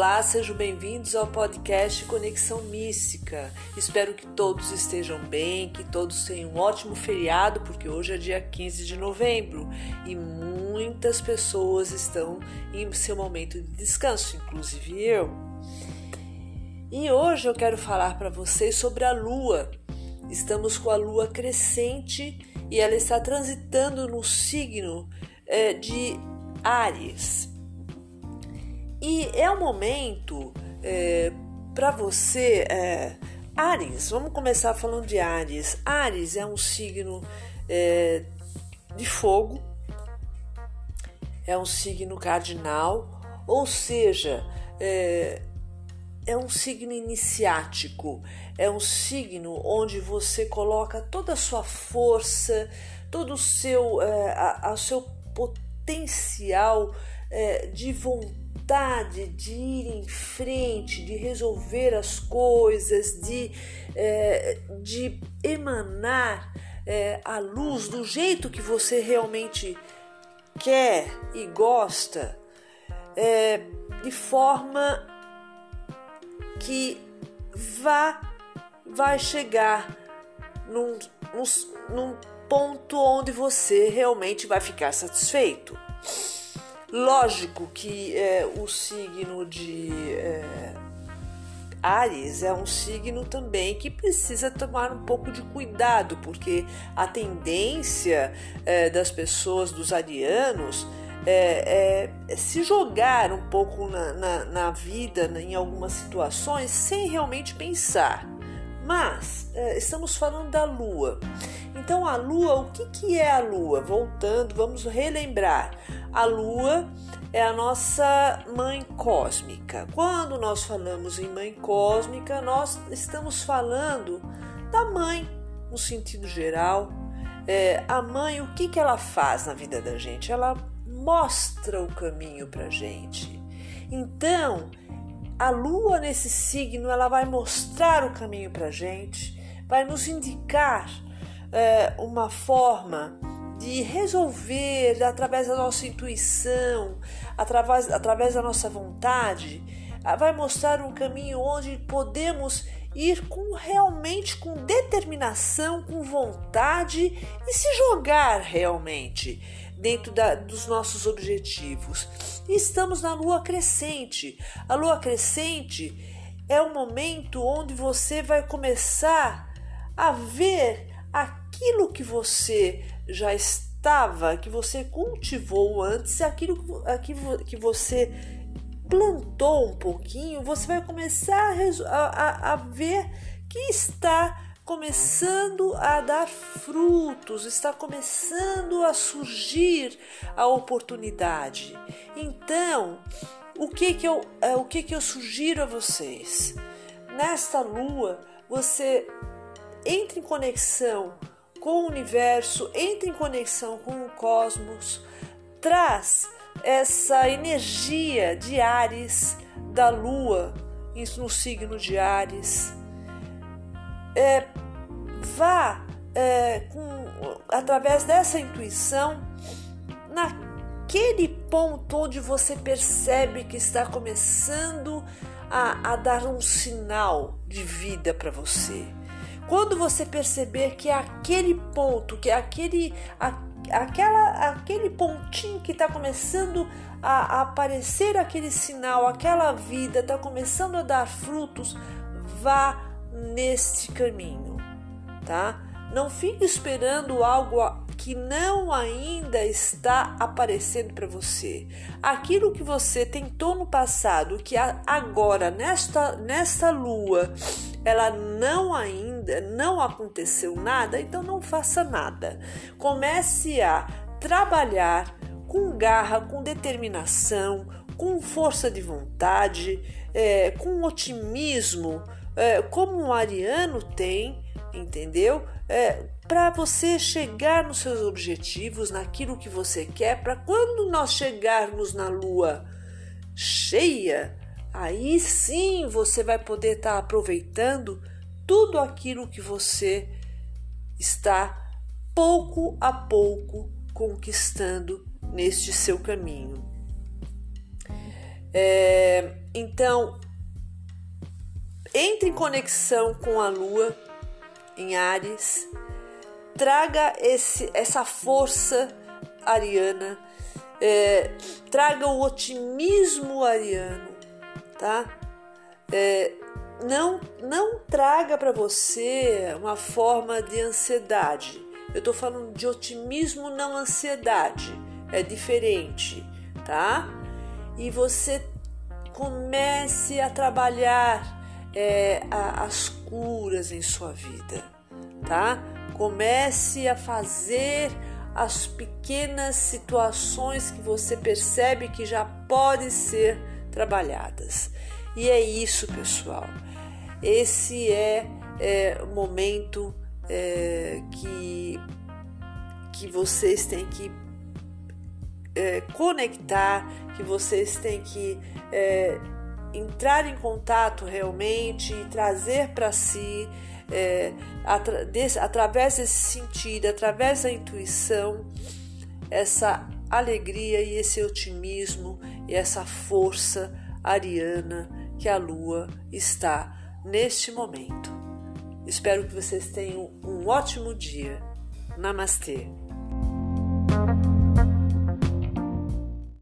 Olá, sejam bem-vindos ao podcast Conexão Mística. Espero que todos estejam bem, que todos tenham um ótimo feriado, porque hoje é dia 15 de novembro e muitas pessoas estão em seu momento de descanso, inclusive eu. E hoje eu quero falar para vocês sobre a lua. Estamos com a lua crescente e ela está transitando no signo é, de Ares. E é o momento é, para você. É, Ares, vamos começar falando de Ares. Ares é um signo é, de fogo, é um signo cardinal, ou seja, é, é um signo iniciático, é um signo onde você coloca toda a sua força, todo o seu, é, a, a seu potencial é, de vontade vontade de ir em frente, de resolver as coisas, de, é, de emanar é, a luz do jeito que você realmente quer e gosta, é, de forma que vá vai chegar num, num, num ponto onde você realmente vai ficar satisfeito. Lógico que é, o signo de é, Ares é um signo também que precisa tomar um pouco de cuidado, porque a tendência é, das pessoas, dos arianos, é, é, se jogar um pouco na, na, na vida, em algumas situações, sem realmente pensar. Mas é, estamos falando da Lua. Então, a Lua, o que, que é a Lua? Voltando, vamos relembrar. A Lua é a nossa mãe cósmica. Quando nós falamos em mãe cósmica, nós estamos falando da mãe, no sentido geral. É, a mãe, o que, que ela faz na vida da gente? Ela mostra o caminho para gente. Então, a lua nesse signo ela vai mostrar o caminho para gente, vai nos indicar é, uma forma de resolver através da nossa intuição, através, através da nossa vontade, vai mostrar um caminho onde podemos ir com realmente com determinação, com vontade e se jogar realmente dentro da, dos nossos objetivos. Estamos na lua crescente. A lua crescente é o momento onde você vai começar a ver aquilo que você já estava, que você cultivou antes, aquilo, aquilo que você plantou um pouquinho, você vai começar a, a, a ver que está começando a dar frutos, está começando a surgir a oportunidade. Então, o que que eu, é, o que que eu sugiro a vocês? Nesta lua, você entre em conexão com o universo, entre em conexão com o cosmos, traz essa energia de Ares da lua no signo de Ares. É, vá é, com, através dessa intuição naquele ponto onde você percebe que está começando a, a dar um sinal de vida para você. Quando você perceber que é aquele ponto, que é aquele, a, aquela, aquele pontinho que está começando a, a aparecer aquele sinal, aquela vida está começando a dar frutos, vá neste caminho tá? Não fique esperando algo que não ainda está aparecendo para você. Aquilo que você tentou no passado, que agora nesta nesta lua, ela não ainda não aconteceu nada, então não faça nada. Comece a trabalhar com garra, com determinação, com força de vontade, é, com otimismo, é, como um ariano tem entendeu? É, para você chegar nos seus objetivos, naquilo que você quer, para quando nós chegarmos na lua cheia, aí sim você vai poder estar tá aproveitando tudo aquilo que você está pouco a pouco conquistando neste seu caminho. É, então, entre em conexão com a lua em Ares, traga esse, essa força ariana, é, traga o otimismo ariano, tá? É, não, não traga para você uma forma de ansiedade. Eu estou falando de otimismo, não ansiedade. É diferente, tá? E você comece a trabalhar é, a, as curas em sua vida, tá? Comece a fazer as pequenas situações que você percebe que já podem ser trabalhadas. E é isso, pessoal. Esse é, é o momento é, que, que vocês têm que é, conectar, que vocês têm que é, entrar em contato realmente e trazer para si, é, atra desse, através desse sentido, através da intuição, essa alegria e esse otimismo e essa força ariana que a lua está neste momento. Espero que vocês tenham um ótimo dia. Namastê!